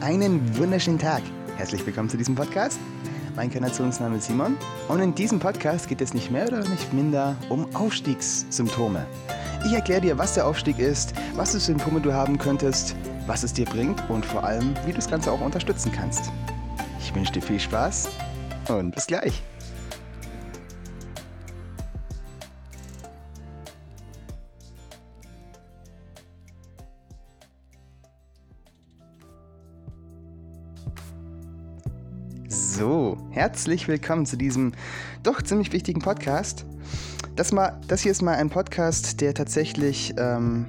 Einen wunderschönen Tag. Herzlich willkommen zu diesem Podcast. Mein Inkarnationsname ist Simon und in diesem Podcast geht es nicht mehr oder nicht minder um Aufstiegssymptome. Ich erkläre dir, was der Aufstieg ist, was für Symptome du haben könntest, was es dir bringt und vor allem, wie du das Ganze auch unterstützen kannst. Ich wünsche dir viel Spaß und bis gleich. Herzlich willkommen zu diesem doch ziemlich wichtigen Podcast. Das, mal, das hier ist mal ein Podcast, der tatsächlich, ähm,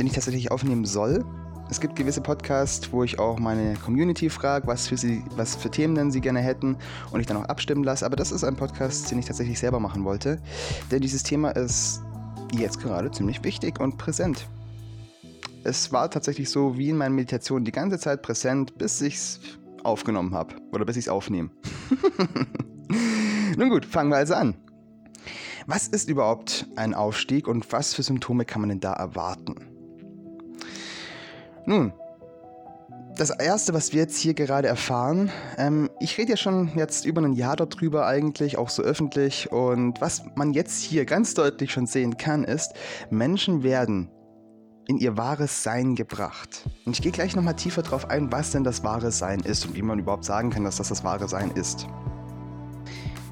den ich tatsächlich aufnehmen soll. Es gibt gewisse Podcasts, wo ich auch meine Community frage, was für sie, was für Themen denn sie gerne hätten und ich dann auch abstimmen lasse. Aber das ist ein Podcast, den ich tatsächlich selber machen wollte, denn dieses Thema ist jetzt gerade ziemlich wichtig und präsent. Es war tatsächlich so wie in meinen Meditationen die ganze Zeit präsent, bis ich es aufgenommen habe. Oder bis ich es aufnehme. Nun gut, fangen wir also an. Was ist überhaupt ein Aufstieg und was für Symptome kann man denn da erwarten? Nun, das erste, was wir jetzt hier gerade erfahren, ähm, ich rede ja schon jetzt über ein Jahr darüber eigentlich, auch so öffentlich. Und was man jetzt hier ganz deutlich schon sehen kann, ist, Menschen werden in ihr wahres Sein gebracht. Und ich gehe gleich nochmal tiefer drauf ein, was denn das wahre Sein ist und wie man überhaupt sagen kann, dass das das wahre Sein ist.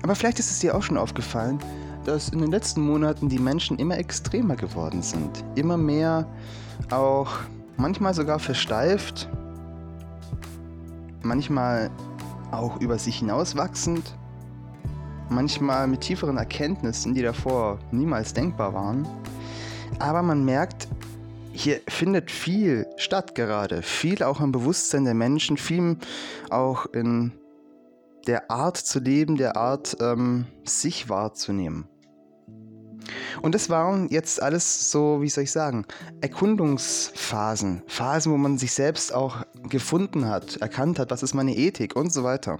Aber vielleicht ist es dir auch schon aufgefallen, dass in den letzten Monaten die Menschen immer extremer geworden sind. Immer mehr auch manchmal sogar versteift, manchmal auch über sich hinauswachsend, manchmal mit tieferen Erkenntnissen, die davor niemals denkbar waren. Aber man merkt, hier findet viel statt gerade. Viel auch im Bewusstsein der Menschen, viel auch in der Art zu leben, der Art, ähm, sich wahrzunehmen. Und das waren jetzt alles so, wie soll ich sagen, Erkundungsphasen. Phasen, wo man sich selbst auch gefunden hat, erkannt hat, was ist meine Ethik und so weiter.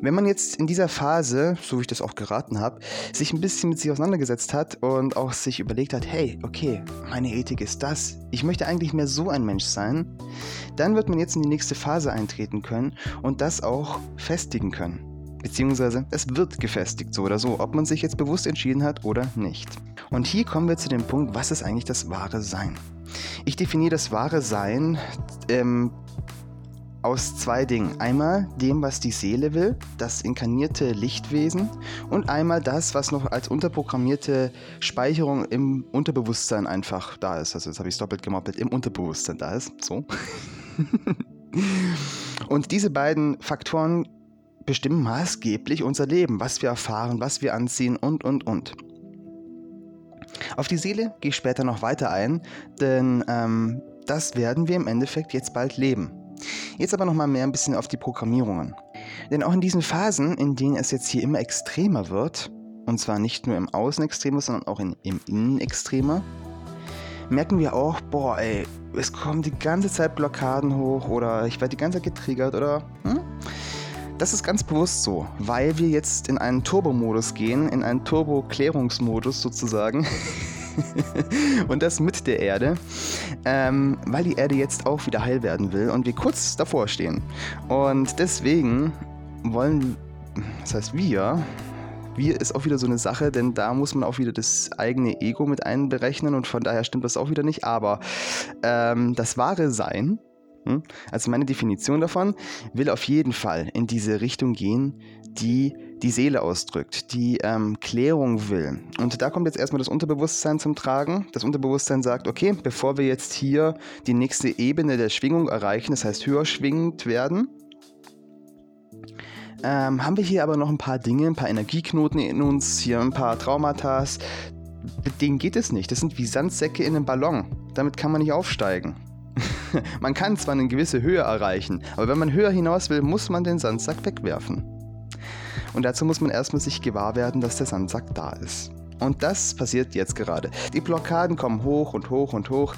Wenn man jetzt in dieser Phase, so wie ich das auch geraten habe, sich ein bisschen mit sich auseinandergesetzt hat und auch sich überlegt hat, hey, okay, meine Ethik ist das, ich möchte eigentlich mehr so ein Mensch sein, dann wird man jetzt in die nächste Phase eintreten können und das auch festigen können. Beziehungsweise es wird gefestigt, so oder so, ob man sich jetzt bewusst entschieden hat oder nicht. Und hier kommen wir zu dem Punkt, was ist eigentlich das wahre Sein? Ich definiere das wahre Sein ähm, aus zwei Dingen. Einmal dem, was die Seele will, das inkarnierte Lichtwesen, und einmal das, was noch als unterprogrammierte Speicherung im Unterbewusstsein einfach da ist. Also jetzt habe ich es doppelt gemoppelt, im Unterbewusstsein da ist. So. und diese beiden Faktoren bestimmen maßgeblich unser Leben, was wir erfahren, was wir anziehen und, und, und. Auf die Seele gehe ich später noch weiter ein, denn ähm, das werden wir im Endeffekt jetzt bald leben. Jetzt aber nochmal mehr ein bisschen auf die Programmierungen. Denn auch in diesen Phasen, in denen es jetzt hier immer extremer wird, und zwar nicht nur im Außen extremer, sondern auch in, im Innen extremer, merken wir auch, boah, ey, es kommen die ganze Zeit Blockaden hoch oder ich werde die ganze Zeit getriggert oder. Hm? Das ist ganz bewusst so, weil wir jetzt in einen Turbo-Modus gehen, in einen Turbo-Klärungsmodus sozusagen. und das mit der Erde, ähm, weil die Erde jetzt auch wieder heil werden will und wir kurz davor stehen. Und deswegen wollen, das heißt wir, wir ist auch wieder so eine Sache, denn da muss man auch wieder das eigene Ego mit einberechnen und von daher stimmt das auch wieder nicht. Aber ähm, das wahre Sein, also meine Definition davon, will auf jeden Fall in diese Richtung gehen, die die Seele ausdrückt, die ähm, Klärung will. Und da kommt jetzt erstmal das Unterbewusstsein zum Tragen. Das Unterbewusstsein sagt, okay, bevor wir jetzt hier die nächste Ebene der Schwingung erreichen, das heißt höher schwingend werden, ähm, haben wir hier aber noch ein paar Dinge, ein paar Energieknoten in uns, hier ein paar Traumata. Mit denen geht es nicht. Das sind wie Sandsäcke in einem Ballon. Damit kann man nicht aufsteigen. man kann zwar eine gewisse Höhe erreichen, aber wenn man höher hinaus will, muss man den Sandsack wegwerfen. Und dazu muss man erstmal sich gewahr werden, dass der Sandsack da ist. Und das passiert jetzt gerade. Die Blockaden kommen hoch und hoch und hoch.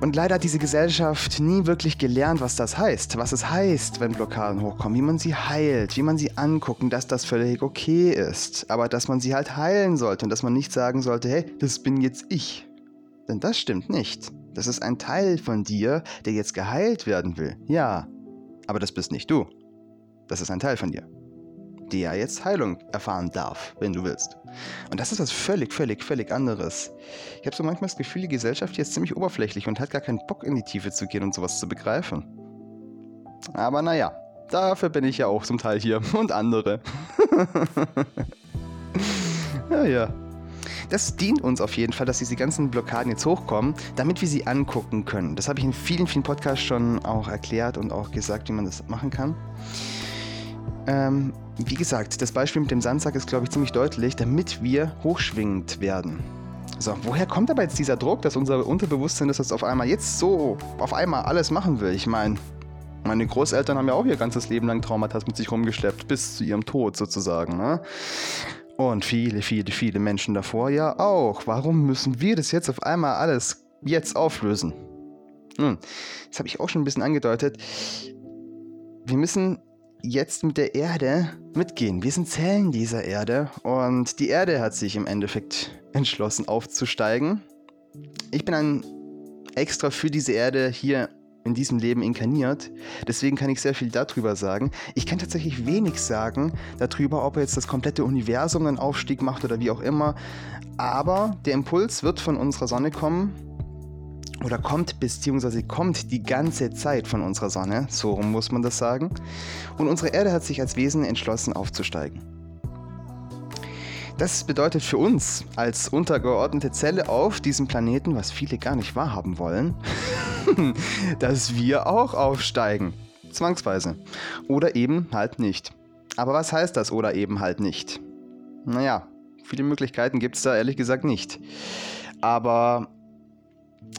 Und leider hat diese Gesellschaft nie wirklich gelernt, was das heißt. Was es heißt, wenn Blockaden hochkommen, wie man sie heilt, wie man sie anguckt und dass das völlig okay ist. Aber dass man sie halt heilen sollte und dass man nicht sagen sollte, hey, das bin jetzt ich. Denn das stimmt nicht. Das ist ein Teil von dir, der jetzt geheilt werden will. Ja, aber das bist nicht du. Das ist ein Teil von dir, der jetzt Heilung erfahren darf, wenn du willst. Und das ist was völlig, völlig, völlig anderes. Ich habe so manchmal das Gefühl, die Gesellschaft hier ist ziemlich oberflächlich und hat gar keinen Bock in die Tiefe zu gehen und sowas zu begreifen. Aber naja, dafür bin ich ja auch zum Teil hier und andere. ja, ja. Das dient uns auf jeden Fall, dass diese ganzen Blockaden jetzt hochkommen, damit wir sie angucken können. Das habe ich in vielen, vielen Podcasts schon auch erklärt und auch gesagt, wie man das machen kann. Ähm, wie gesagt, das Beispiel mit dem Sandsack ist, glaube ich, ziemlich deutlich, damit wir hochschwingend werden. So, woher kommt aber jetzt dieser Druck, dass unser Unterbewusstsein das jetzt auf einmal jetzt so auf einmal alles machen will? Ich meine, meine Großeltern haben ja auch ihr ganzes Leben lang Traumata mit sich rumgeschleppt, bis zu ihrem Tod sozusagen. Ne? Und viele, viele, viele Menschen davor ja auch. Warum müssen wir das jetzt auf einmal alles jetzt auflösen? Nun, das habe ich auch schon ein bisschen angedeutet. Wir müssen jetzt mit der Erde mitgehen. Wir sind Zellen dieser Erde und die Erde hat sich im Endeffekt entschlossen aufzusteigen. Ich bin ein extra für diese Erde hier in diesem Leben inkarniert. Deswegen kann ich sehr viel darüber sagen. Ich kann tatsächlich wenig sagen darüber, ob jetzt das komplette Universum einen Aufstieg macht oder wie auch immer. Aber der Impuls wird von unserer Sonne kommen. Oder kommt, beziehungsweise kommt die ganze Zeit von unserer Sonne. So muss man das sagen. Und unsere Erde hat sich als Wesen entschlossen aufzusteigen. Das bedeutet für uns als untergeordnete Zelle auf diesem Planeten, was viele gar nicht wahrhaben wollen, dass wir auch aufsteigen. Zwangsweise. Oder eben halt nicht. Aber was heißt das oder eben halt nicht? Naja, viele Möglichkeiten gibt es da ehrlich gesagt nicht. Aber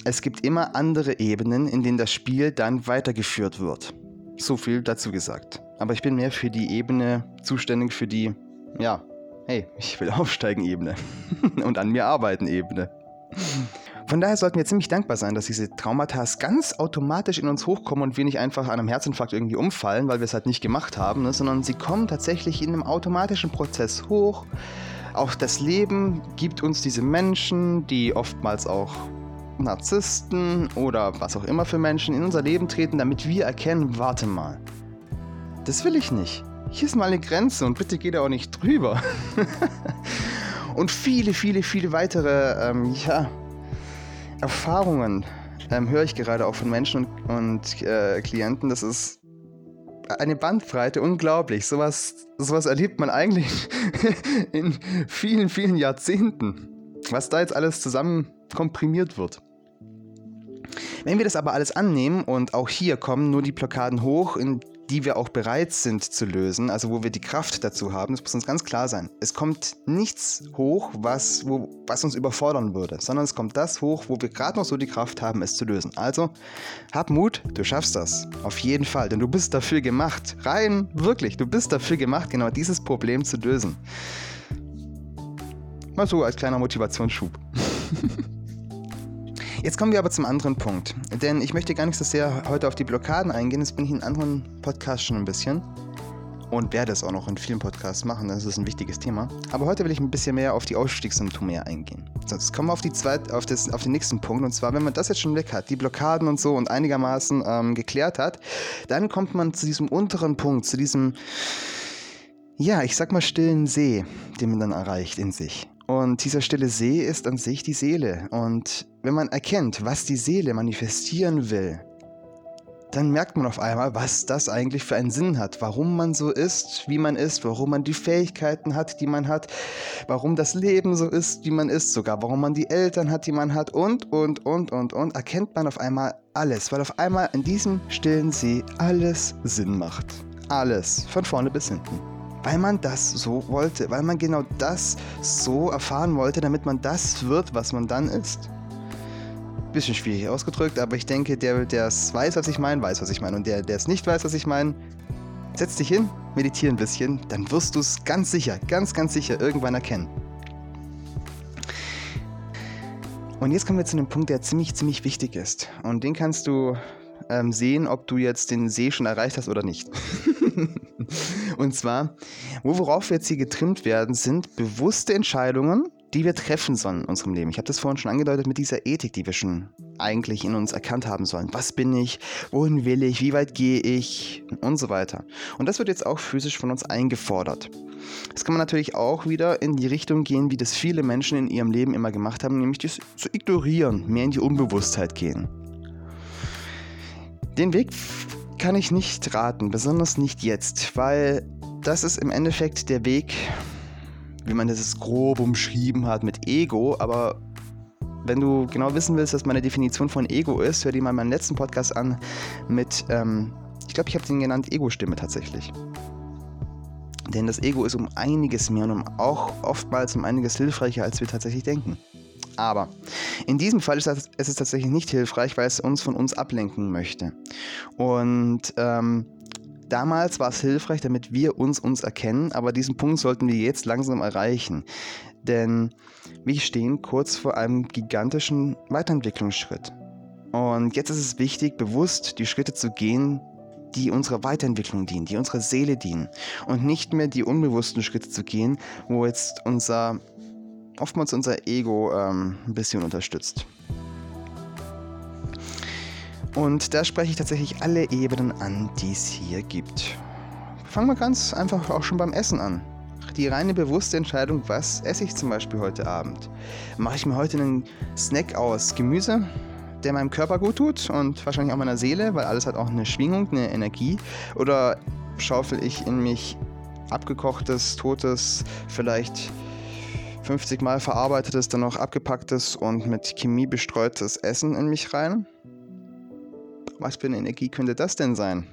es gibt immer andere Ebenen, in denen das Spiel dann weitergeführt wird. So viel dazu gesagt. Aber ich bin mehr für die Ebene zuständig, für die, ja, hey, ich will aufsteigen Ebene und an mir arbeiten Ebene. Von daher sollten wir ziemlich dankbar sein, dass diese Traumata ganz automatisch in uns hochkommen und wir nicht einfach an einem Herzinfarkt irgendwie umfallen, weil wir es halt nicht gemacht haben, ne, sondern sie kommen tatsächlich in einem automatischen Prozess hoch. Auch das Leben gibt uns diese Menschen, die oftmals auch Narzissten oder was auch immer für Menschen in unser Leben treten, damit wir erkennen, warte mal, das will ich nicht hier ist mal eine Grenze und bitte geht da auch nicht drüber. und viele, viele, viele weitere ähm, ja, Erfahrungen ähm, höre ich gerade auch von Menschen und, und äh, Klienten. Das ist eine Bandbreite, unglaublich. Sowas, sowas erlebt man eigentlich in vielen, vielen Jahrzehnten. Was da jetzt alles zusammen komprimiert wird. Wenn wir das aber alles annehmen und auch hier kommen nur die Blockaden hoch, in die wir auch bereit sind zu lösen, also wo wir die Kraft dazu haben, das muss uns ganz klar sein. Es kommt nichts hoch, was, wo, was uns überfordern würde, sondern es kommt das hoch, wo wir gerade noch so die Kraft haben, es zu lösen. Also hab Mut, du schaffst das. Auf jeden Fall, denn du bist dafür gemacht. Rein, wirklich, du bist dafür gemacht, genau dieses Problem zu lösen. Mal so als kleiner Motivationsschub. Jetzt kommen wir aber zum anderen Punkt. Denn ich möchte gar nicht so sehr heute auf die Blockaden eingehen. Das bin ich in anderen Podcasts schon ein bisschen. Und werde es auch noch in vielen Podcasts machen. Das ist ein wichtiges Thema. Aber heute will ich ein bisschen mehr auf die Ausstiegssymptome eingehen. So, jetzt kommen wir auf, die zweit, auf, das, auf den nächsten Punkt. Und zwar, wenn man das jetzt schon weg hat, die Blockaden und so und einigermaßen ähm, geklärt hat, dann kommt man zu diesem unteren Punkt, zu diesem, ja, ich sag mal stillen See, den man dann erreicht in sich. Und dieser stille See ist an sich die Seele. Und wenn man erkennt, was die Seele manifestieren will, dann merkt man auf einmal, was das eigentlich für einen Sinn hat, warum man so ist, wie man ist, warum man die Fähigkeiten hat, die man hat, warum das Leben so ist, wie man ist, sogar warum man die Eltern hat, die man hat und, und, und, und, und, erkennt man auf einmal alles, weil auf einmal in diesem stillen See alles Sinn macht. Alles, von vorne bis hinten weil man das so wollte, weil man genau das so erfahren wollte, damit man das wird, was man dann ist. Bisschen schwierig ausgedrückt, aber ich denke, der, der es weiß, was ich meine, weiß, was ich meine. Und der, der es nicht weiß, was ich meine, setz dich hin, meditiere ein bisschen, dann wirst du es ganz sicher, ganz, ganz sicher irgendwann erkennen. Und jetzt kommen wir zu einem Punkt, der ziemlich, ziemlich wichtig ist. Und den kannst du ähm, sehen, ob du jetzt den See schon erreicht hast oder nicht. Und zwar, worauf wir jetzt hier getrimmt werden, sind bewusste Entscheidungen die wir treffen sollen in unserem Leben. Ich habe das vorhin schon angedeutet mit dieser Ethik, die wir schon eigentlich in uns erkannt haben sollen. Was bin ich? Wohin will ich? Wie weit gehe ich? Und so weiter. Und das wird jetzt auch physisch von uns eingefordert. Das kann man natürlich auch wieder in die Richtung gehen, wie das viele Menschen in ihrem Leben immer gemacht haben, nämlich das zu ignorieren, mehr in die Unbewusstheit gehen. Den Weg kann ich nicht raten, besonders nicht jetzt, weil das ist im Endeffekt der Weg, wie man das grob umschrieben hat mit Ego, aber wenn du genau wissen willst, was meine Definition von Ego ist, hör dir mal meinen letzten Podcast an mit, ähm, ich glaube, ich habe den genannt Ego-Stimme tatsächlich. Denn das Ego ist um einiges mehr und um auch oftmals um einiges hilfreicher, als wir tatsächlich denken. Aber in diesem Fall ist es tatsächlich nicht hilfreich, weil es uns von uns ablenken möchte. Und ähm, Damals war es hilfreich, damit wir uns uns erkennen, aber diesen Punkt sollten wir jetzt langsam erreichen. Denn wir stehen kurz vor einem gigantischen Weiterentwicklungsschritt. Und jetzt ist es wichtig, bewusst die Schritte zu gehen, die unserer Weiterentwicklung dienen, die unserer Seele dienen. Und nicht mehr die unbewussten Schritte zu gehen, wo jetzt unser, oftmals unser Ego ähm, ein bisschen unterstützt. Und da spreche ich tatsächlich alle Ebenen an, die es hier gibt. Fangen wir ganz einfach auch schon beim Essen an. Die reine bewusste Entscheidung, was esse ich zum Beispiel heute Abend. Mache ich mir heute einen Snack aus Gemüse, der meinem Körper gut tut und wahrscheinlich auch meiner Seele, weil alles hat auch eine Schwingung, eine Energie. Oder schaufel ich in mich abgekochtes, totes, vielleicht 50 Mal verarbeitetes, dann noch abgepacktes und mit Chemie bestreutes Essen in mich rein? Was für eine Energie könnte das denn sein?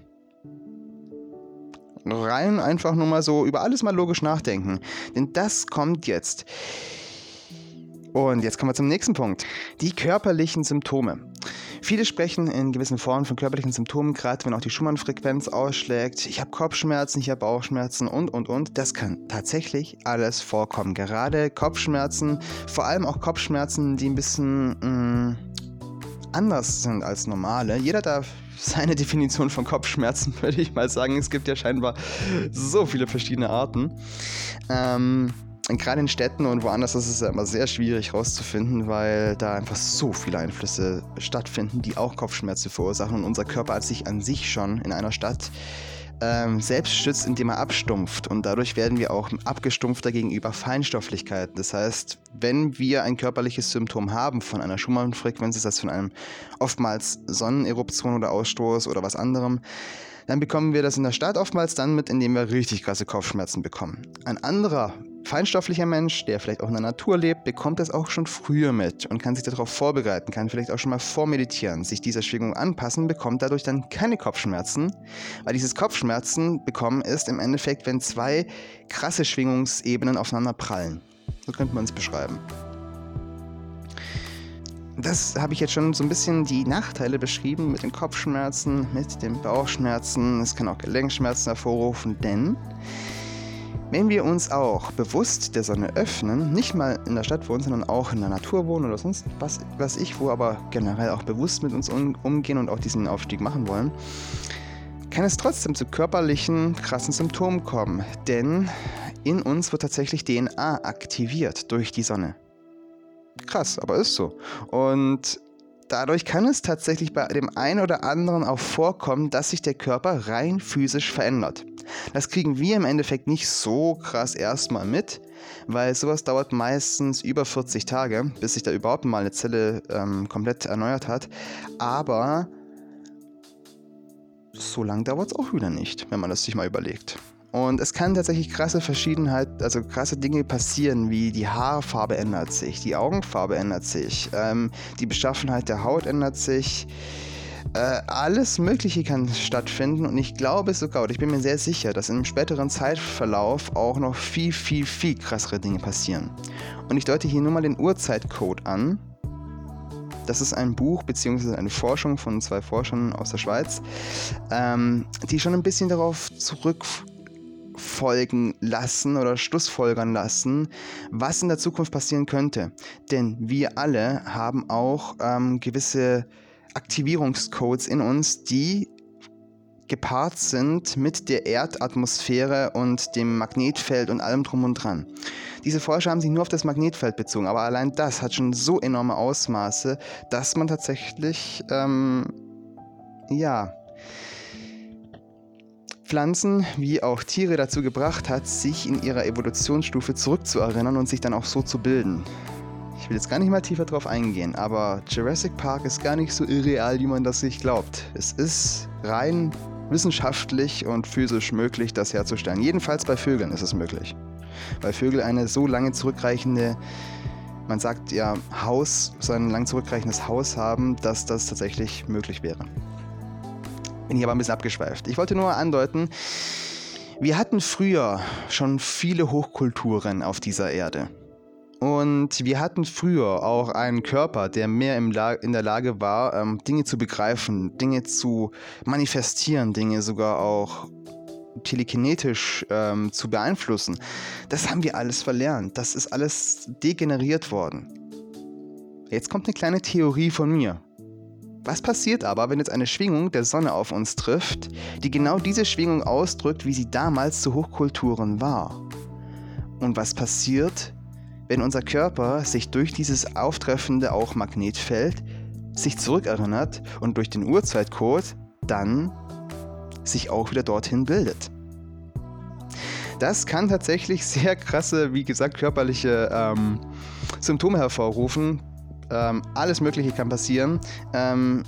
Rein einfach nur mal so über alles mal logisch nachdenken. Denn das kommt jetzt. Und jetzt kommen wir zum nächsten Punkt. Die körperlichen Symptome. Viele sprechen in gewissen Formen von körperlichen Symptomen, gerade wenn auch die Schumann-Frequenz ausschlägt. Ich habe Kopfschmerzen, ich habe Bauchschmerzen und, und, und. Das kann tatsächlich alles vorkommen. Gerade Kopfschmerzen, vor allem auch Kopfschmerzen, die ein bisschen mh, mm, anders sind als normale. Jeder darf seine Definition von Kopfschmerzen, würde ich mal sagen. Es gibt ja scheinbar so viele verschiedene Arten. Ähm, gerade in Städten und woanders ist es ja immer sehr schwierig herauszufinden, weil da einfach so viele Einflüsse stattfinden, die auch Kopfschmerzen verursachen und unser Körper hat sich an sich schon in einer Stadt ähm, selbst schützt, indem er abstumpft. Und dadurch werden wir auch abgestumpfter gegenüber Feinstofflichkeiten. Das heißt, wenn wir ein körperliches Symptom haben von einer Schumann-Frequenz, ist das von einem oftmals Sonneneruption oder Ausstoß oder was anderem, dann bekommen wir das in der Stadt oftmals dann mit, indem wir richtig krasse Kopfschmerzen bekommen. Ein anderer feinstofflicher Mensch, der vielleicht auch in der Natur lebt, bekommt das auch schon früher mit und kann sich darauf vorbereiten, kann vielleicht auch schon mal vormeditieren, sich dieser Schwingung anpassen, bekommt dadurch dann keine Kopfschmerzen, weil dieses Kopfschmerzen bekommen ist im Endeffekt, wenn zwei krasse Schwingungsebenen aufeinander prallen. So könnte man es beschreiben. Das habe ich jetzt schon so ein bisschen die Nachteile beschrieben mit den Kopfschmerzen, mit den Bauchschmerzen. Es kann auch Gelenkschmerzen hervorrufen, denn wenn wir uns auch bewusst der Sonne öffnen, nicht mal in der Stadt wohnen, sondern auch in der Natur wohnen oder sonst was, was ich, wo aber generell auch bewusst mit uns um, umgehen und auch diesen Aufstieg machen wollen, kann es trotzdem zu körperlichen krassen Symptomen kommen. Denn in uns wird tatsächlich DNA aktiviert durch die Sonne. Krass, aber ist so. Und dadurch kann es tatsächlich bei dem einen oder anderen auch vorkommen, dass sich der Körper rein physisch verändert. Das kriegen wir im Endeffekt nicht so krass erstmal mit, weil sowas dauert meistens über 40 Tage, bis sich da überhaupt mal eine Zelle ähm, komplett erneuert hat. Aber so lang dauert es auch wieder nicht, wenn man das sich mal überlegt. Und es kann tatsächlich krasse Verschiedenheit, also krasse Dinge passieren, wie die Haarfarbe ändert sich, die Augenfarbe ändert sich, ähm, die Beschaffenheit der Haut ändert sich, äh, alles Mögliche kann stattfinden und ich glaube sogar, oder ich bin mir sehr sicher, dass im späteren Zeitverlauf auch noch viel, viel, viel krassere Dinge passieren. Und ich deute hier nur mal den Urzeitcode an. Das ist ein Buch bzw. eine Forschung von zwei Forschern aus der Schweiz, ähm, die schon ein bisschen darauf zurückfolgen lassen oder Schlussfolgern lassen, was in der Zukunft passieren könnte. Denn wir alle haben auch ähm, gewisse Aktivierungscodes in uns, die gepaart sind mit der Erdatmosphäre und dem Magnetfeld und allem drum und dran. Diese Forscher haben sich nur auf das Magnetfeld bezogen, aber allein das hat schon so enorme Ausmaße, dass man tatsächlich, ähm, ja, Pflanzen wie auch Tiere dazu gebracht hat, sich in ihrer Evolutionsstufe zurückzuerinnern und sich dann auch so zu bilden. Ich will jetzt gar nicht mal tiefer drauf eingehen, aber Jurassic Park ist gar nicht so irreal, wie man das sich glaubt. Es ist rein wissenschaftlich und physisch möglich, das herzustellen. Jedenfalls bei Vögeln ist es möglich. Weil Vögel eine so lange zurückreichende, man sagt ja Haus, so ein lang zurückreichendes Haus haben, dass das tatsächlich möglich wäre. Bin hier aber ein bisschen abgeschweift. Ich wollte nur andeuten, wir hatten früher schon viele Hochkulturen auf dieser Erde. Und wir hatten früher auch einen Körper, der mehr in der Lage war, ähm, Dinge zu begreifen, Dinge zu manifestieren, Dinge sogar auch telekinetisch ähm, zu beeinflussen. Das haben wir alles verlernt. Das ist alles degeneriert worden. Jetzt kommt eine kleine Theorie von mir. Was passiert aber, wenn jetzt eine Schwingung der Sonne auf uns trifft, die genau diese Schwingung ausdrückt, wie sie damals zu Hochkulturen war? Und was passiert, wenn unser Körper sich durch dieses auftreffende auch Magnetfeld sich zurückerinnert und durch den Uhrzeitcode dann sich auch wieder dorthin bildet. Das kann tatsächlich sehr krasse, wie gesagt, körperliche ähm, Symptome hervorrufen. Ähm, alles Mögliche kann passieren. Ähm,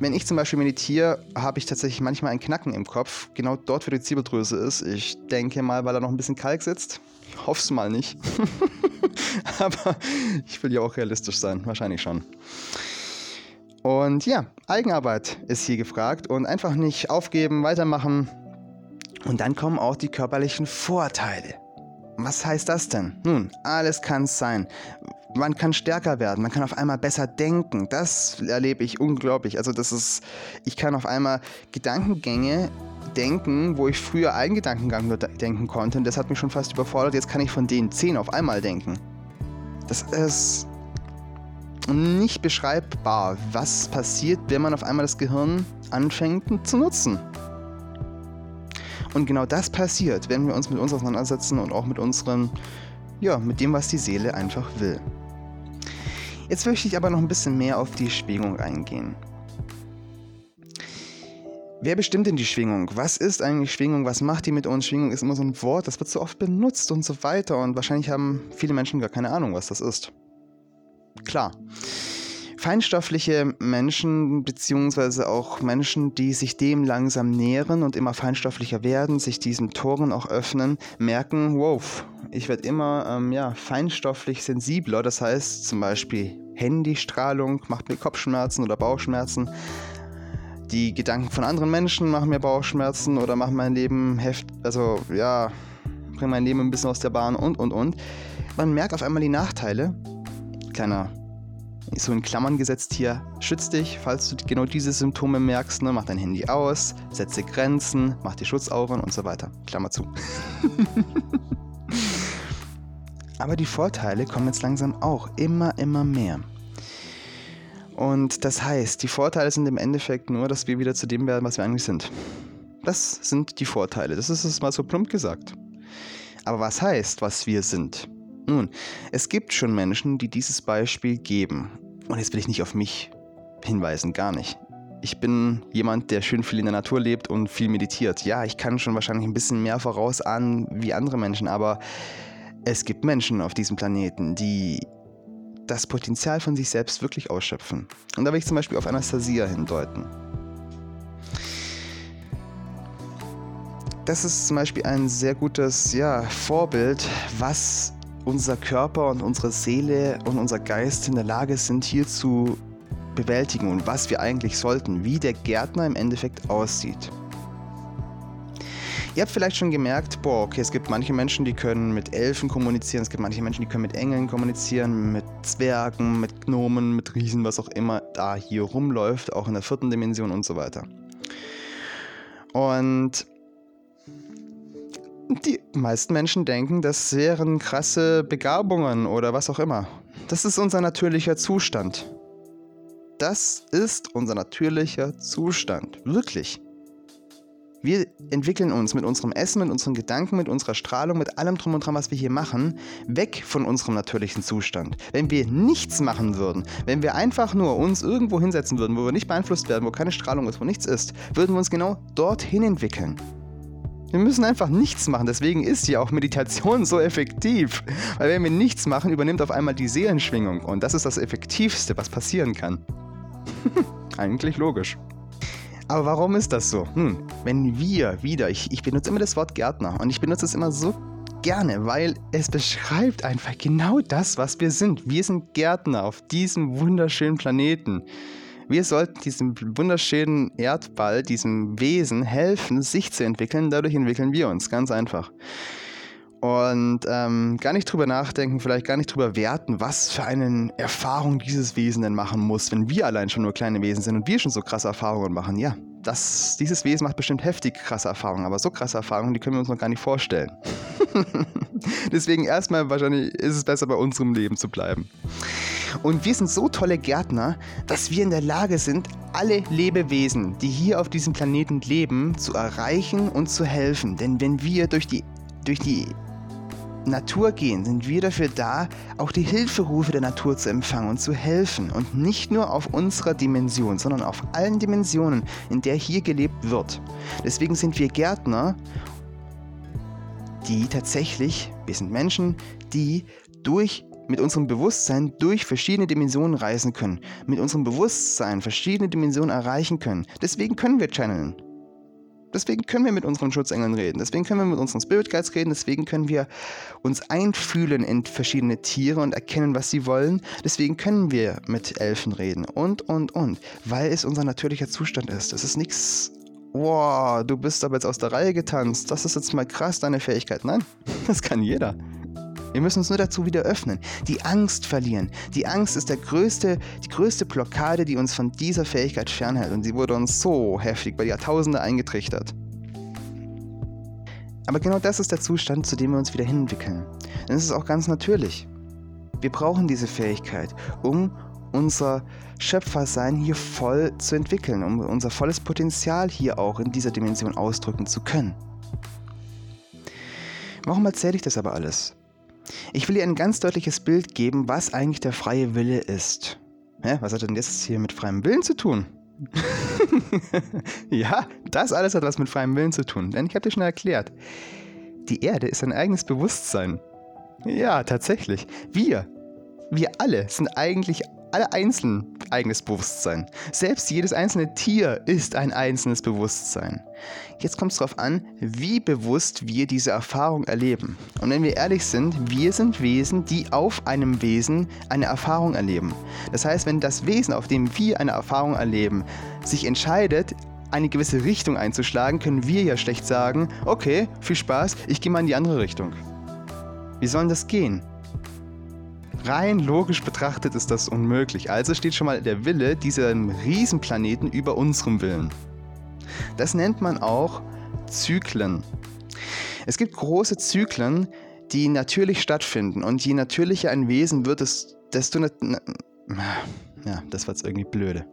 wenn ich zum Beispiel meditiere, habe ich tatsächlich manchmal ein Knacken im Kopf, genau dort, wo die Zirbeldrüse ist. Ich denke mal, weil da noch ein bisschen Kalk sitzt. Ich hoffe es mal nicht. Aber ich will ja auch realistisch sein, wahrscheinlich schon. Und ja, Eigenarbeit ist hier gefragt und einfach nicht aufgeben, weitermachen. Und dann kommen auch die körperlichen Vorteile. Was heißt das denn? Nun, alles kann es sein. Man kann stärker werden, man kann auf einmal besser denken. Das erlebe ich unglaublich. Also das ist, ich kann auf einmal Gedankengänge denken, wo ich früher einen Gedankengang nur denken konnte. Und das hat mich schon fast überfordert. Jetzt kann ich von den zehn auf einmal denken. Das ist nicht beschreibbar, was passiert, wenn man auf einmal das Gehirn anfängt zu nutzen. Und genau das passiert, wenn wir uns mit uns auseinandersetzen und auch mit unseren, ja, mit dem, was die Seele einfach will. Jetzt möchte ich aber noch ein bisschen mehr auf die Schwingung eingehen. Wer bestimmt denn die Schwingung? Was ist eigentlich Schwingung? Was macht die mit uns? Schwingung ist immer so ein Wort, das wird so oft benutzt und so weiter. Und wahrscheinlich haben viele Menschen gar keine Ahnung, was das ist. Klar. Feinstoffliche Menschen, beziehungsweise auch Menschen, die sich dem langsam nähren und immer feinstofflicher werden, sich diesen Toren auch öffnen, merken, wow, ich werde immer ähm, ja, feinstofflich sensibler. Das heißt zum Beispiel Handystrahlung macht mir Kopfschmerzen oder Bauchschmerzen die Gedanken von anderen Menschen machen mir Bauchschmerzen oder machen mein Leben heft, also ja, bringen mein Leben ein bisschen aus der Bahn und und und. Man merkt auf einmal die Nachteile. Kleiner, so in Klammern gesetzt hier, schütz dich, falls du genau diese Symptome merkst, ne, mach dein Handy aus, setze Grenzen, mach die Schutzauren und so weiter. Klammer zu. Aber die Vorteile kommen jetzt langsam auch immer, immer mehr. Und das heißt, die Vorteile sind im Endeffekt nur, dass wir wieder zu dem werden, was wir eigentlich sind. Das sind die Vorteile. Das ist es mal so plump gesagt. Aber was heißt, was wir sind? Nun, es gibt schon Menschen, die dieses Beispiel geben. Und jetzt will ich nicht auf mich hinweisen, gar nicht. Ich bin jemand, der schön viel in der Natur lebt und viel meditiert. Ja, ich kann schon wahrscheinlich ein bisschen mehr vorausahnen wie andere Menschen, aber es gibt Menschen auf diesem Planeten, die das Potenzial von sich selbst wirklich ausschöpfen. Und da will ich zum Beispiel auf Anastasia hindeuten. Das ist zum Beispiel ein sehr gutes ja, Vorbild, was unser Körper und unsere Seele und unser Geist in der Lage sind, hier zu bewältigen und was wir eigentlich sollten, wie der Gärtner im Endeffekt aussieht. Ihr habt vielleicht schon gemerkt, boah, okay, es gibt manche Menschen, die können mit Elfen kommunizieren, es gibt manche Menschen, die können mit Engeln kommunizieren, mit Zwergen, mit Gnomen, mit Riesen, was auch immer da hier rumläuft, auch in der vierten Dimension und so weiter. Und die meisten Menschen denken, das wären krasse Begabungen oder was auch immer. Das ist unser natürlicher Zustand. Das ist unser natürlicher Zustand. Wirklich. Wir entwickeln uns mit unserem Essen, mit unseren Gedanken, mit unserer Strahlung, mit allem drum und dran, was wir hier machen, weg von unserem natürlichen Zustand. Wenn wir nichts machen würden, wenn wir einfach nur uns irgendwo hinsetzen würden, wo wir nicht beeinflusst werden, wo keine Strahlung ist, wo nichts ist, würden wir uns genau dorthin entwickeln. Wir müssen einfach nichts machen. Deswegen ist ja auch Meditation so effektiv. Weil wenn wir nichts machen, übernimmt auf einmal die Seelenschwingung. Und das ist das Effektivste, was passieren kann. Eigentlich logisch. Aber warum ist das so? Hm, wenn wir wieder, ich, ich benutze immer das Wort Gärtner und ich benutze es immer so gerne, weil es beschreibt einfach genau das, was wir sind. Wir sind Gärtner auf diesem wunderschönen Planeten. Wir sollten diesem wunderschönen Erdball, diesem Wesen helfen, sich zu entwickeln. Dadurch entwickeln wir uns, ganz einfach und ähm, gar nicht drüber nachdenken, vielleicht gar nicht drüber werten, was für eine Erfahrung dieses Wesen denn machen muss, wenn wir allein schon nur kleine Wesen sind und wir schon so krasse Erfahrungen machen. Ja, das, dieses Wesen macht bestimmt heftig krasse Erfahrungen, aber so krasse Erfahrungen, die können wir uns noch gar nicht vorstellen. Deswegen erstmal wahrscheinlich ist es besser, bei unserem Leben zu bleiben. Und wir sind so tolle Gärtner, dass wir in der Lage sind, alle Lebewesen, die hier auf diesem Planeten leben, zu erreichen und zu helfen. Denn wenn wir durch die, durch die Natur gehen, sind wir dafür da, auch die Hilferufe der Natur zu empfangen und zu helfen. Und nicht nur auf unserer Dimension, sondern auf allen Dimensionen, in der hier gelebt wird. Deswegen sind wir Gärtner, die tatsächlich, wir sind Menschen, die durch mit unserem Bewusstsein durch verschiedene Dimensionen reisen können, mit unserem Bewusstsein verschiedene Dimensionen erreichen können. Deswegen können wir channeln. Deswegen können wir mit unseren Schutzengeln reden. Deswegen können wir mit unseren Spirit Guides reden. Deswegen können wir uns einfühlen in verschiedene Tiere und erkennen, was sie wollen. Deswegen können wir mit Elfen reden. Und, und, und. Weil es unser natürlicher Zustand ist. Es ist nichts. Wow, du bist aber jetzt aus der Reihe getanzt. Das ist jetzt mal krass, deine Fähigkeit. Nein, das kann jeder. Wir müssen uns nur dazu wieder öffnen. Die Angst verlieren. Die Angst ist der größte, die größte Blockade, die uns von dieser Fähigkeit fernhält. Und sie wurde uns so heftig bei Jahrtausende eingetrichtert. Aber genau das ist der Zustand, zu dem wir uns wieder hinentwickeln. Denn es ist auch ganz natürlich. Wir brauchen diese Fähigkeit, um unser Schöpfersein hier voll zu entwickeln, um unser volles Potenzial hier auch in dieser Dimension ausdrücken zu können. Warum erzähle ich das aber alles? Ich will dir ein ganz deutliches Bild geben, was eigentlich der freie Wille ist. Hä, was hat denn das hier mit freiem Willen zu tun? ja, das alles hat was mit freiem Willen zu tun, denn ich habe dir schon erklärt. Die Erde ist ein eigenes Bewusstsein. Ja, tatsächlich. Wir, wir alle sind eigentlich alle einzeln eigenes Bewusstsein. Selbst jedes einzelne Tier ist ein einzelnes Bewusstsein. Jetzt kommt es darauf an, wie bewusst wir diese Erfahrung erleben. Und wenn wir ehrlich sind, wir sind Wesen, die auf einem Wesen eine Erfahrung erleben. Das heißt, wenn das Wesen, auf dem wir eine Erfahrung erleben, sich entscheidet, eine gewisse Richtung einzuschlagen, können wir ja schlecht sagen, okay, viel Spaß, ich gehe mal in die andere Richtung. Wie soll das gehen? Rein logisch betrachtet ist das unmöglich. Also steht schon mal der Wille diesem Riesenplaneten über unserem Willen. Das nennt man auch Zyklen. Es gibt große Zyklen, die natürlich stattfinden. Und je natürlicher ein Wesen wird, desto... Ja, das war jetzt irgendwie blöde.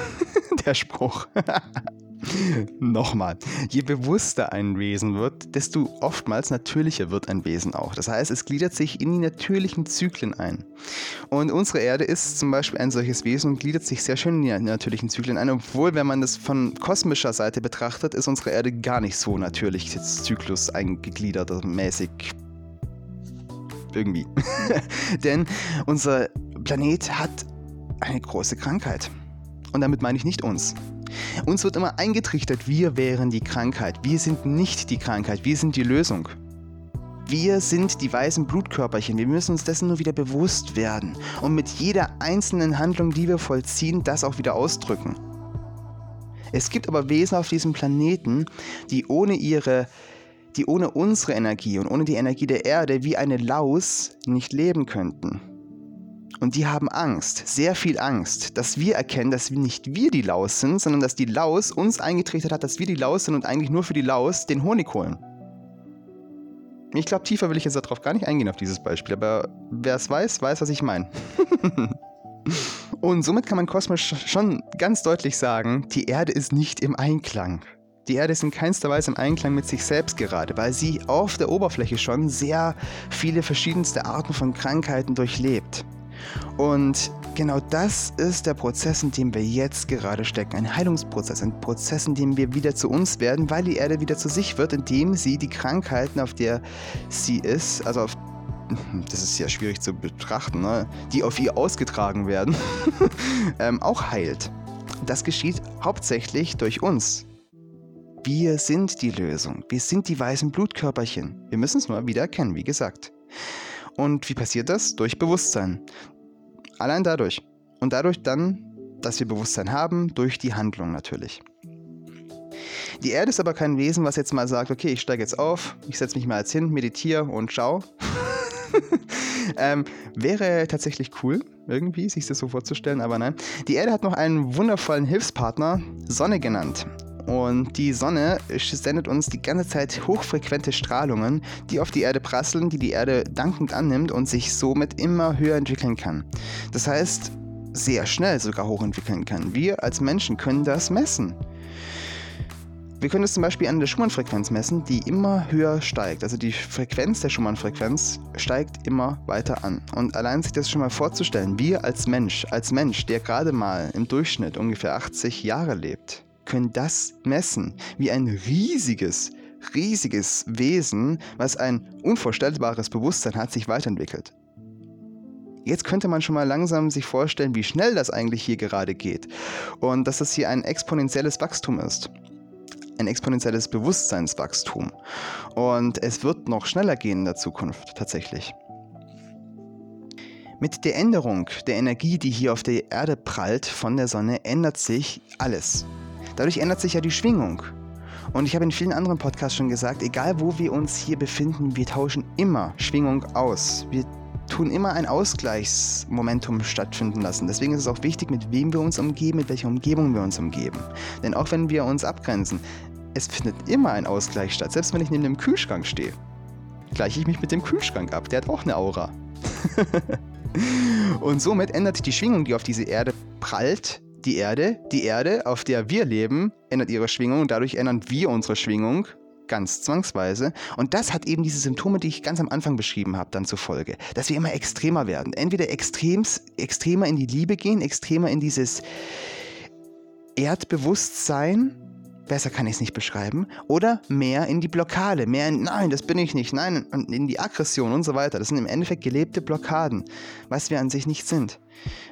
der Spruch. Nochmal, je bewusster ein Wesen wird, desto oftmals natürlicher wird ein Wesen auch. Das heißt, es gliedert sich in die natürlichen Zyklen ein. Und unsere Erde ist zum Beispiel ein solches Wesen und gliedert sich sehr schön in die natürlichen Zyklen ein, obwohl, wenn man das von kosmischer Seite betrachtet, ist unsere Erde gar nicht so natürlich jetzt Zyklus eingegliedert, mäßig irgendwie. Denn unser Planet hat eine große Krankheit. Und damit meine ich nicht uns. Uns wird immer eingetrichtert, wir wären die Krankheit. Wir sind nicht die Krankheit, wir sind die Lösung. Wir sind die weißen Blutkörperchen. Wir müssen uns dessen nur wieder bewusst werden und mit jeder einzelnen Handlung, die wir vollziehen, das auch wieder ausdrücken. Es gibt aber Wesen auf diesem Planeten, die ohne ihre, die ohne unsere Energie und ohne die Energie der Erde wie eine Laus nicht leben könnten. Und die haben Angst, sehr viel Angst, dass wir erkennen, dass nicht wir die Laus sind, sondern dass die Laus uns eingetrichtert hat, dass wir die Laus sind und eigentlich nur für die Laus den Honig holen. Ich glaube, tiefer will ich jetzt darauf gar nicht eingehen auf dieses Beispiel, aber wer es weiß, weiß, was ich meine. und somit kann man kosmisch schon ganz deutlich sagen, die Erde ist nicht im Einklang. Die Erde ist in keinster Weise im Einklang mit sich selbst gerade, weil sie auf der Oberfläche schon sehr viele verschiedenste Arten von Krankheiten durchlebt. Und genau das ist der Prozess, in dem wir jetzt gerade stecken. Ein Heilungsprozess, ein Prozess, in dem wir wieder zu uns werden, weil die Erde wieder zu sich wird, indem sie die Krankheiten, auf der sie ist, also auf das ist ja schwierig zu betrachten, ne? die auf ihr ausgetragen werden, ähm, auch heilt. Das geschieht hauptsächlich durch uns. Wir sind die Lösung. Wir sind die weißen Blutkörperchen. Wir müssen es nur wieder erkennen, wie gesagt. Und wie passiert das? Durch Bewusstsein. Allein dadurch. Und dadurch dann, dass wir Bewusstsein haben, durch die Handlung natürlich. Die Erde ist aber kein Wesen, was jetzt mal sagt, okay, ich steige jetzt auf, ich setze mich mal jetzt hin, meditiere und schau. ähm, wäre tatsächlich cool, irgendwie, sich das so vorzustellen, aber nein. Die Erde hat noch einen wundervollen Hilfspartner, Sonne genannt. Und die Sonne sendet uns die ganze Zeit hochfrequente Strahlungen, die auf die Erde prasseln, die die Erde dankend annimmt und sich somit immer höher entwickeln kann. Das heißt, sehr schnell sogar hochentwickeln kann. Wir als Menschen können das messen. Wir können es zum Beispiel an der Schumann-Frequenz messen, die immer höher steigt. Also die Frequenz der Schumann-Frequenz steigt immer weiter an. Und allein sich das schon mal vorzustellen, wir als Mensch, als Mensch, der gerade mal im Durchschnitt ungefähr 80 Jahre lebt, können das messen, wie ein riesiges, riesiges Wesen, was ein unvorstellbares Bewusstsein hat, sich weiterentwickelt. Jetzt könnte man schon mal langsam sich vorstellen, wie schnell das eigentlich hier gerade geht und dass das hier ein exponentielles Wachstum ist. Ein exponentielles Bewusstseinswachstum. Und es wird noch schneller gehen in der Zukunft tatsächlich. Mit der Änderung der Energie, die hier auf der Erde prallt von der Sonne, ändert sich alles. Dadurch ändert sich ja die Schwingung. Und ich habe in vielen anderen Podcasts schon gesagt, egal wo wir uns hier befinden, wir tauschen immer Schwingung aus. Wir tun immer ein Ausgleichsmomentum stattfinden lassen. Deswegen ist es auch wichtig, mit wem wir uns umgeben, mit welcher Umgebung wir uns umgeben. Denn auch wenn wir uns abgrenzen, es findet immer ein Ausgleich statt. Selbst wenn ich neben dem Kühlschrank stehe, gleiche ich mich mit dem Kühlschrank ab. Der hat auch eine Aura. Und somit ändert die Schwingung, die auf diese Erde prallt, die Erde, die Erde, auf der wir leben, ändert ihre Schwingung und dadurch ändern wir unsere Schwingung ganz zwangsweise. Und das hat eben diese Symptome, die ich ganz am Anfang beschrieben habe, dann zur Folge, dass wir immer extremer werden. Entweder extrems, extremer in die Liebe gehen, extremer in dieses Erdbewusstsein, besser kann ich es nicht beschreiben, oder mehr in die Blockade, mehr in, nein, das bin ich nicht, nein, in die Aggression und so weiter. Das sind im Endeffekt gelebte Blockaden, was wir an sich nicht sind.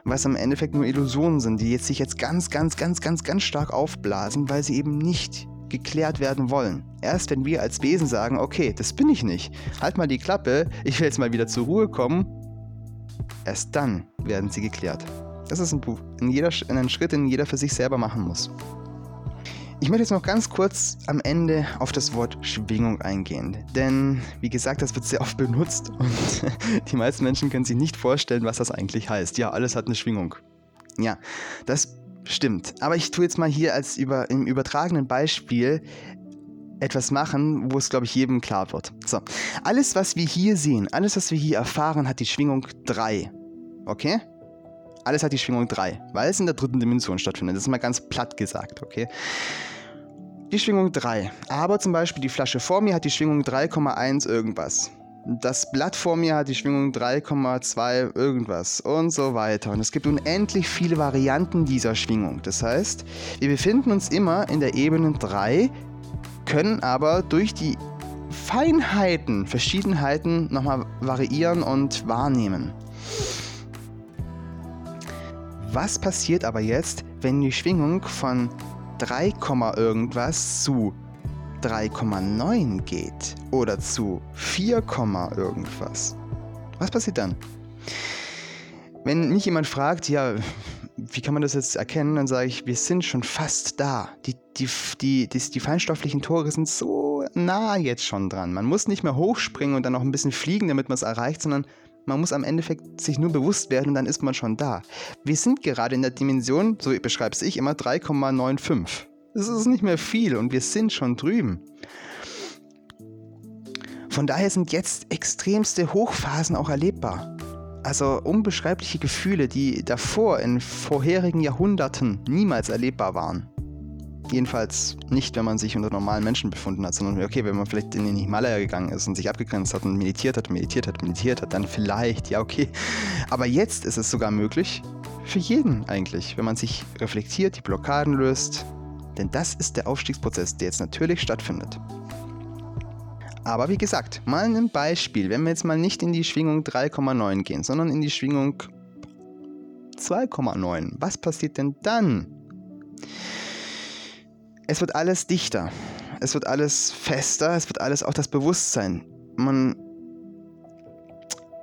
Was im Endeffekt nur Illusionen sind, die jetzt sich jetzt ganz, ganz, ganz, ganz, ganz stark aufblasen, weil sie eben nicht geklärt werden wollen. Erst wenn wir als Wesen sagen, okay, das bin ich nicht, halt mal die Klappe, ich will jetzt mal wieder zur Ruhe kommen, erst dann werden sie geklärt. Das ist ein, ein, jeder, ein Schritt, den jeder für sich selber machen muss. Ich möchte jetzt noch ganz kurz am Ende auf das Wort Schwingung eingehen. Denn, wie gesagt, das wird sehr oft benutzt und die meisten Menschen können sich nicht vorstellen, was das eigentlich heißt. Ja, alles hat eine Schwingung. Ja, das stimmt. Aber ich tue jetzt mal hier als über, im übertragenen Beispiel etwas machen, wo es, glaube ich, jedem klar wird. So, alles, was wir hier sehen, alles, was wir hier erfahren, hat die Schwingung 3. Okay? Alles hat die Schwingung 3, weil es in der dritten Dimension stattfindet. Das ist mal ganz platt gesagt, okay? die Schwingung 3. Aber zum Beispiel die Flasche vor mir hat die Schwingung 3,1 irgendwas. Das Blatt vor mir hat die Schwingung 3,2 irgendwas und so weiter. Und es gibt unendlich viele Varianten dieser Schwingung. Das heißt, wir befinden uns immer in der Ebene 3, können aber durch die Feinheiten, Verschiedenheiten nochmal variieren und wahrnehmen. Was passiert aber jetzt, wenn die Schwingung von 3, irgendwas zu 3,9 geht oder zu 4, irgendwas. Was passiert dann? Wenn mich jemand fragt, ja, wie kann man das jetzt erkennen, dann sage ich, wir sind schon fast da. Die, die, die, die, die feinstofflichen Tore sind so nah jetzt schon dran. Man muss nicht mehr hochspringen und dann noch ein bisschen fliegen, damit man es erreicht, sondern man muss am Endeffekt sich nur bewusst werden und dann ist man schon da. Wir sind gerade in der Dimension, so beschreibe es ich immer, 3,95. Das ist nicht mehr viel und wir sind schon drüben. Von daher sind jetzt extremste Hochphasen auch erlebbar. Also unbeschreibliche Gefühle, die davor in vorherigen Jahrhunderten niemals erlebbar waren. Jedenfalls nicht, wenn man sich unter normalen Menschen befunden hat, sondern okay, wenn man vielleicht in den Himalaya gegangen ist und sich abgegrenzt hat und meditiert hat, meditiert hat, meditiert hat, dann vielleicht, ja, okay. Aber jetzt ist es sogar möglich, für jeden eigentlich, wenn man sich reflektiert, die Blockaden löst. Denn das ist der Aufstiegsprozess, der jetzt natürlich stattfindet. Aber wie gesagt, mal ein Beispiel, wenn wir jetzt mal nicht in die Schwingung 3,9 gehen, sondern in die Schwingung 2,9. Was passiert denn dann? Es wird alles dichter, es wird alles fester, es wird alles auch das Bewusstsein. Man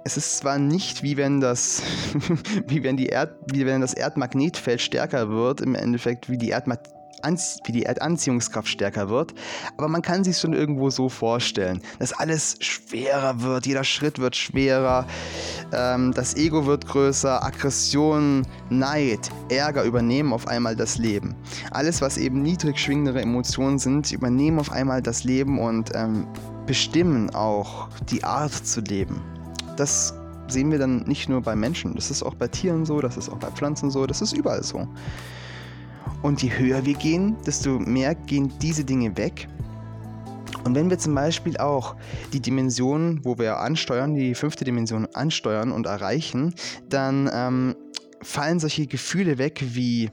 es ist zwar nicht wie wenn das, wie wenn die Erd, wie wenn das Erdmagnetfeld stärker wird, im Endeffekt wie die Erdmagnetfeld wie die Erdanziehungskraft stärker wird. Aber man kann sich schon irgendwo so vorstellen, dass alles schwerer wird, jeder Schritt wird schwerer, ähm, das Ego wird größer, Aggression, Neid, Ärger übernehmen auf einmal das Leben. Alles, was eben niedrig schwingendere Emotionen sind, übernehmen auf einmal das Leben und ähm, bestimmen auch die Art zu leben. Das sehen wir dann nicht nur bei Menschen, das ist auch bei Tieren so, das ist auch bei Pflanzen so, das ist überall so. Und je höher wir gehen, desto mehr gehen diese Dinge weg. Und wenn wir zum Beispiel auch die Dimension, wo wir ansteuern, die fünfte Dimension ansteuern und erreichen, dann ähm, fallen solche Gefühle weg wie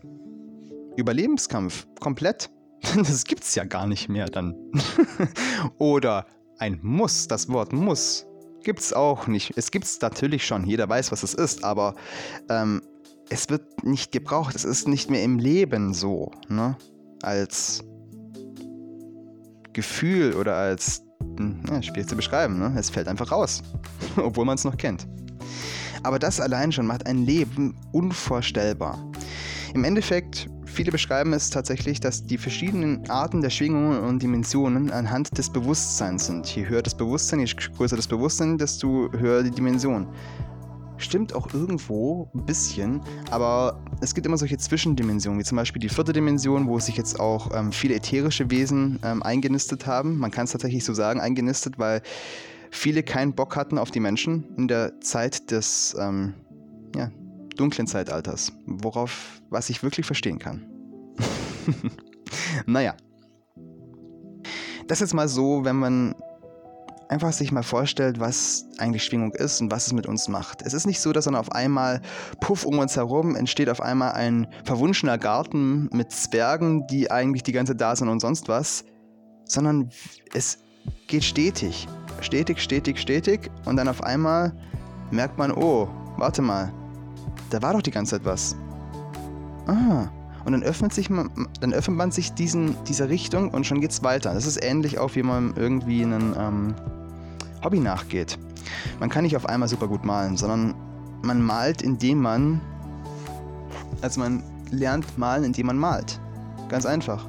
Überlebenskampf komplett. Das gibt es ja gar nicht mehr dann. Oder ein Muss, das Wort Muss gibt es auch nicht. Es gibt es natürlich schon, jeder weiß, was es ist, aber ähm, es wird nicht gebraucht, es ist nicht mehr im Leben so, ne? Als Gefühl oder als, hm, ja, schwierig zu beschreiben, ne? Es fällt einfach raus, obwohl man es noch kennt. Aber das allein schon macht ein Leben unvorstellbar. Im Endeffekt, viele beschreiben es tatsächlich, dass die verschiedenen Arten der Schwingungen und Dimensionen anhand des Bewusstseins sind. Je höher das Bewusstsein, je größer das Bewusstsein, desto höher die Dimension. Stimmt auch irgendwo ein bisschen, aber es gibt immer solche Zwischendimensionen, wie zum Beispiel die vierte Dimension, wo sich jetzt auch ähm, viele ätherische Wesen ähm, eingenistet haben. Man kann es tatsächlich so sagen, eingenistet, weil viele keinen Bock hatten auf die Menschen in der Zeit des ähm, ja, dunklen Zeitalters, worauf, was ich wirklich verstehen kann. naja. Das ist mal so, wenn man einfach sich mal vorstellt, was eigentlich Schwingung ist und was es mit uns macht. Es ist nicht so, dass dann auf einmal, puff, um uns herum entsteht auf einmal ein verwunschener Garten mit Zwergen, die eigentlich die ganze da sind und sonst was, sondern es geht stetig, stetig, stetig, stetig und dann auf einmal merkt man, oh, warte mal, da war doch die ganze Zeit was. Ah, und dann öffnet, sich man, dann öffnet man sich diesen, dieser Richtung und schon geht's weiter. Das ist ähnlich auch, wie man irgendwie einen ähm, Hobby nachgeht. Man kann nicht auf einmal super gut malen, sondern man malt, indem man. Also man lernt malen, indem man malt. Ganz einfach.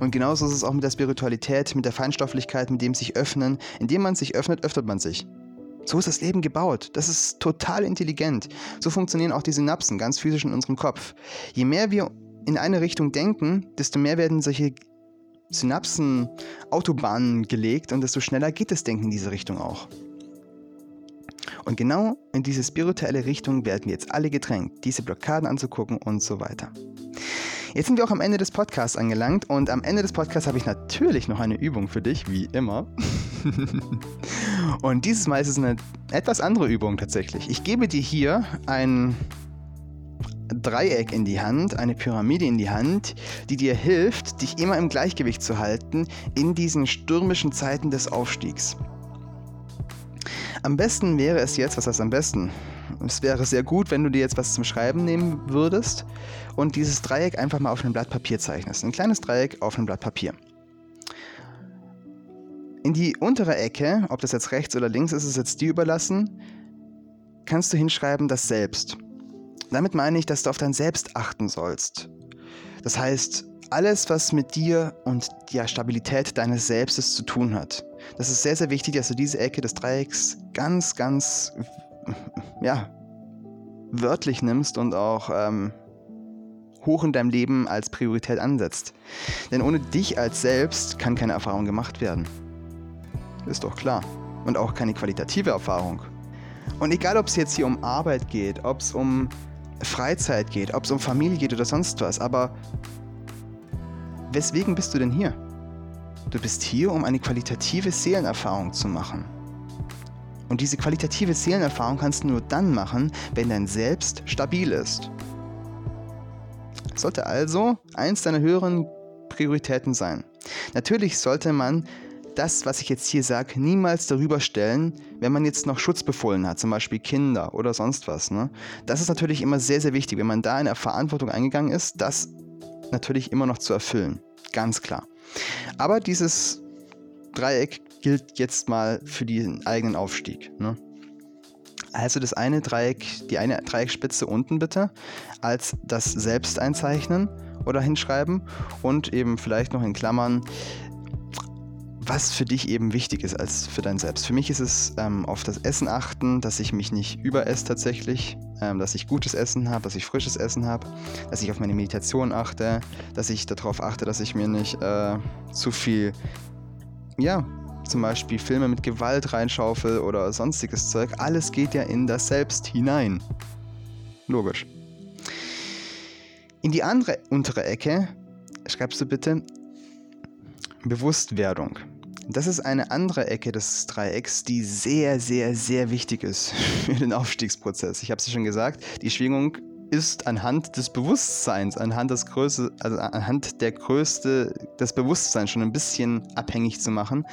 Und genauso ist es auch mit der Spiritualität, mit der Feinstofflichkeit, mit dem sich öffnen. Indem man sich öffnet, öffnet man sich. So ist das Leben gebaut. Das ist total intelligent. So funktionieren auch die Synapsen ganz physisch in unserem Kopf. Je mehr wir in eine Richtung denken, desto mehr werden solche Synapsen Autobahnen gelegt und desto schneller geht das Denken in diese Richtung auch. Und genau in diese spirituelle Richtung werden wir jetzt alle gedrängt, diese Blockaden anzugucken und so weiter. Jetzt sind wir auch am Ende des Podcasts angelangt und am Ende des Podcasts habe ich natürlich noch eine Übung für dich, wie immer. und dieses Mal ist es eine etwas andere Übung tatsächlich. Ich gebe dir hier ein Dreieck in die Hand, eine Pyramide in die Hand, die dir hilft, dich immer im Gleichgewicht zu halten in diesen stürmischen Zeiten des Aufstiegs. Am besten wäre es jetzt, was heißt am besten? Es wäre sehr gut, wenn du dir jetzt was zum Schreiben nehmen würdest und dieses Dreieck einfach mal auf einem Blatt Papier zeichnest. Ein kleines Dreieck auf einem Blatt Papier. In die untere Ecke, ob das jetzt rechts oder links ist, ist jetzt dir überlassen, kannst du hinschreiben das Selbst. Damit meine ich, dass du auf dein Selbst achten sollst. Das heißt, alles, was mit dir und der Stabilität deines Selbstes zu tun hat. Das ist sehr, sehr wichtig, dass du diese Ecke des Dreiecks ganz, ganz, ja, wörtlich nimmst und auch ähm, hoch in deinem Leben als Priorität ansetzt. Denn ohne dich als Selbst kann keine Erfahrung gemacht werden. Ist doch klar. Und auch keine qualitative Erfahrung. Und egal, ob es jetzt hier um Arbeit geht, ob es um Freizeit geht, ob es um Familie geht oder sonst was, aber weswegen bist du denn hier? Du bist hier, um eine qualitative Seelenerfahrung zu machen. Und diese qualitative Seelenerfahrung kannst du nur dann machen, wenn dein Selbst stabil ist. Sollte also eins deiner höheren Prioritäten sein. Natürlich sollte man das, was ich jetzt hier sage, niemals darüber stellen, wenn man jetzt noch Schutzbefohlen hat, zum Beispiel Kinder oder sonst was. Ne? Das ist natürlich immer sehr, sehr wichtig, wenn man da in der Verantwortung eingegangen ist, das natürlich immer noch zu erfüllen. Ganz klar. Aber dieses Dreieck gilt jetzt mal für den eigenen Aufstieg. Ne? Also das eine Dreieck, die eine Dreieckspitze unten bitte als das Selbst einzeichnen oder hinschreiben und eben vielleicht noch in Klammern, was für dich eben wichtig ist als für dein Selbst. Für mich ist es ähm, auf das Essen achten, dass ich mich nicht überesse tatsächlich, ähm, dass ich gutes Essen habe, dass ich frisches Essen habe, dass ich auf meine Meditation achte, dass ich darauf achte, dass ich mir nicht äh, zu viel, ja, zum Beispiel Filme mit Gewalt reinschaufel oder sonstiges Zeug. Alles geht ja in das Selbst hinein. Logisch. In die andere untere Ecke schreibst du bitte Bewusstwerdung. Das ist eine andere Ecke des Dreiecks, die sehr, sehr, sehr wichtig ist für den Aufstiegsprozess. Ich habe es schon gesagt, die Schwingung ist anhand des Bewusstseins, anhand, des Größe, also anhand der Größe des Bewusstseins schon ein bisschen abhängig zu machen.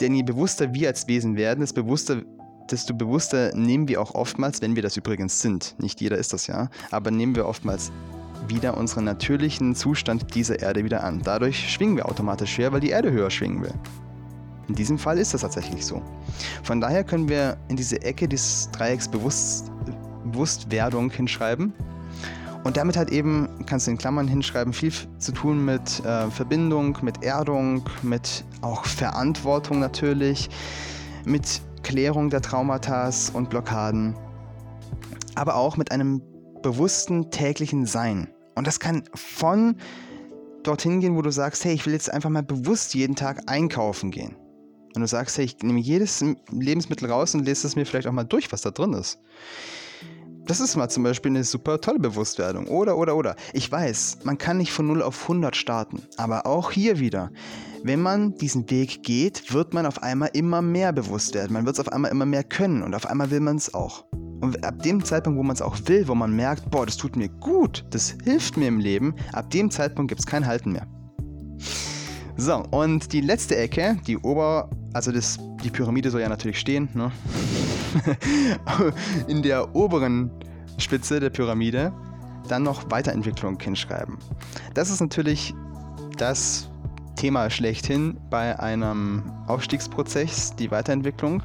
Denn je bewusster wir als Wesen werden, desto bewusster, desto bewusster nehmen wir auch oftmals, wenn wir das übrigens sind, nicht jeder ist das ja, aber nehmen wir oftmals wieder unseren natürlichen Zustand dieser Erde wieder an. Dadurch schwingen wir automatisch höher, weil die Erde höher schwingen will. In diesem Fall ist das tatsächlich so. Von daher können wir in diese Ecke des Dreiecks Bewusst Bewusstwerdung hinschreiben. Und damit hat eben, kannst du in Klammern hinschreiben, viel zu tun mit äh, Verbindung, mit Erdung, mit auch Verantwortung natürlich, mit Klärung der Traumata und Blockaden, aber auch mit einem bewussten täglichen Sein. Und das kann von dorthin gehen, wo du sagst, hey, ich will jetzt einfach mal bewusst jeden Tag einkaufen gehen. Wenn du sagst, hey, ich nehme jedes Lebensmittel raus und lese es mir vielleicht auch mal durch, was da drin ist. Das ist mal zum Beispiel eine super tolle Bewusstwerdung. Oder, oder, oder. Ich weiß, man kann nicht von 0 auf 100 starten. Aber auch hier wieder, wenn man diesen Weg geht, wird man auf einmal immer mehr bewusst werden. Man wird es auf einmal immer mehr können und auf einmal will man es auch. Und ab dem Zeitpunkt, wo man es auch will, wo man merkt, boah, das tut mir gut, das hilft mir im Leben, ab dem Zeitpunkt gibt es kein Halten mehr. So, und die letzte Ecke, die Ober-, also das, die Pyramide soll ja natürlich stehen, ne? In der oberen Spitze der Pyramide dann noch Weiterentwicklung hinschreiben. Das ist natürlich das Thema schlechthin bei einem Aufstiegsprozess, die Weiterentwicklung.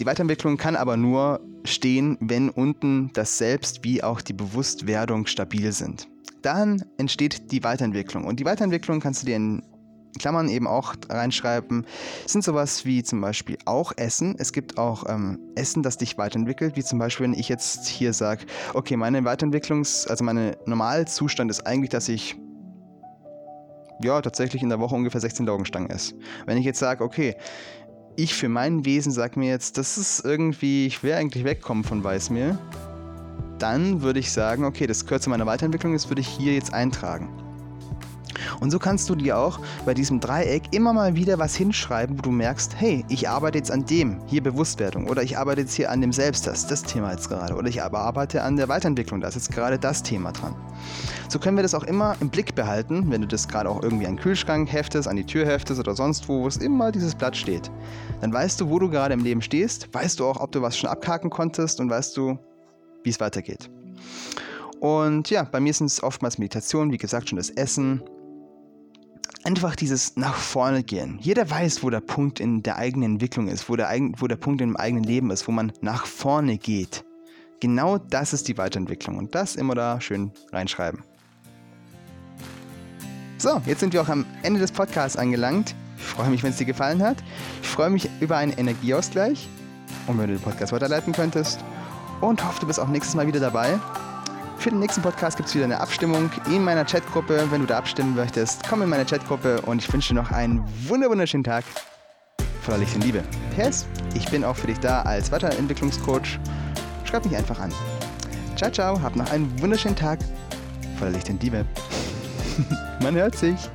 Die Weiterentwicklung kann aber nur stehen, wenn unten das Selbst wie auch die Bewusstwerdung stabil sind. Dann entsteht die Weiterentwicklung. Und die Weiterentwicklung kannst du dir in Klammern eben auch reinschreiben, sind sowas wie zum Beispiel auch Essen. Es gibt auch ähm, Essen, das dich weiterentwickelt, wie zum Beispiel, wenn ich jetzt hier sage, okay, meine Weiterentwicklungs-, also mein Normalzustand ist eigentlich, dass ich ja, tatsächlich in der Woche ungefähr 16 Laugenstangen esse. Wenn ich jetzt sage, okay, ich für mein Wesen sage mir jetzt, das ist irgendwie, ich will eigentlich wegkommen von Weißmehl, dann würde ich sagen, okay, das gehört zu meiner Weiterentwicklung, das würde ich hier jetzt eintragen. Und so kannst du dir auch bei diesem Dreieck immer mal wieder was hinschreiben, wo du merkst, hey, ich arbeite jetzt an dem, hier Bewusstwerdung, oder ich arbeite jetzt hier an dem Selbsttest, das Thema jetzt gerade, oder ich arbeite an der Weiterentwicklung, da ist jetzt gerade das Thema dran. So können wir das auch immer im Blick behalten, wenn du das gerade auch irgendwie an den Kühlschrank heftest, an die Tür heftest oder sonst wo, wo es immer dieses Blatt steht. Dann weißt du, wo du gerade im Leben stehst, weißt du auch, ob du was schon abhaken konntest und weißt du, wie es weitergeht. Und ja, bei mir sind es oftmals Meditationen, wie gesagt, schon das Essen, einfach dieses nach vorne gehen. Jeder weiß, wo der Punkt in der eigenen Entwicklung ist, wo der, wo der Punkt im eigenen Leben ist, wo man nach vorne geht. Genau das ist die Weiterentwicklung und das immer da schön reinschreiben. So, jetzt sind wir auch am Ende des Podcasts angelangt. Ich freue mich, wenn es dir gefallen hat. Ich freue mich über einen Energieausgleich und wenn du den Podcast weiterleiten könntest. Und hoffe, du bist auch nächstes Mal wieder dabei. Für den nächsten Podcast gibt es wieder eine Abstimmung in meiner Chatgruppe. Wenn du da abstimmen möchtest, komm in meine Chatgruppe und ich wünsche dir noch einen wunderschönen Tag voller Licht und Liebe. PS, ich bin auch für dich da als Weiterentwicklungscoach. Schreib mich einfach an. Ciao, ciao, hab noch einen wunderschönen Tag voller Licht und Liebe. Man hört sich.